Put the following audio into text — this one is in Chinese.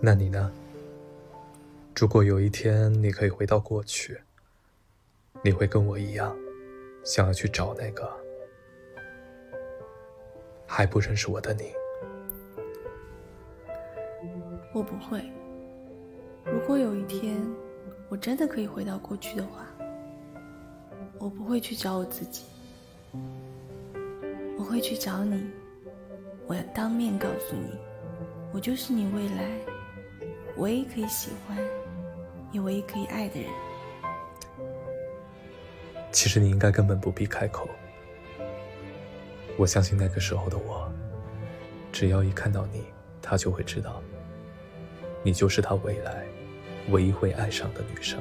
那你呢？如果有一天你可以回到过去，你会跟我一样，想要去找那个还不认识我的你？我不会。如果有一天我真的可以回到过去的话，我不会去找我自己，我会去找你。我要当面告诉你，我就是你未来唯一可以喜欢，也唯一可以爱的人。其实你应该根本不必开口。我相信那个时候的我，只要一看到你，他就会知道。你就是他未来唯一会爱上的女生。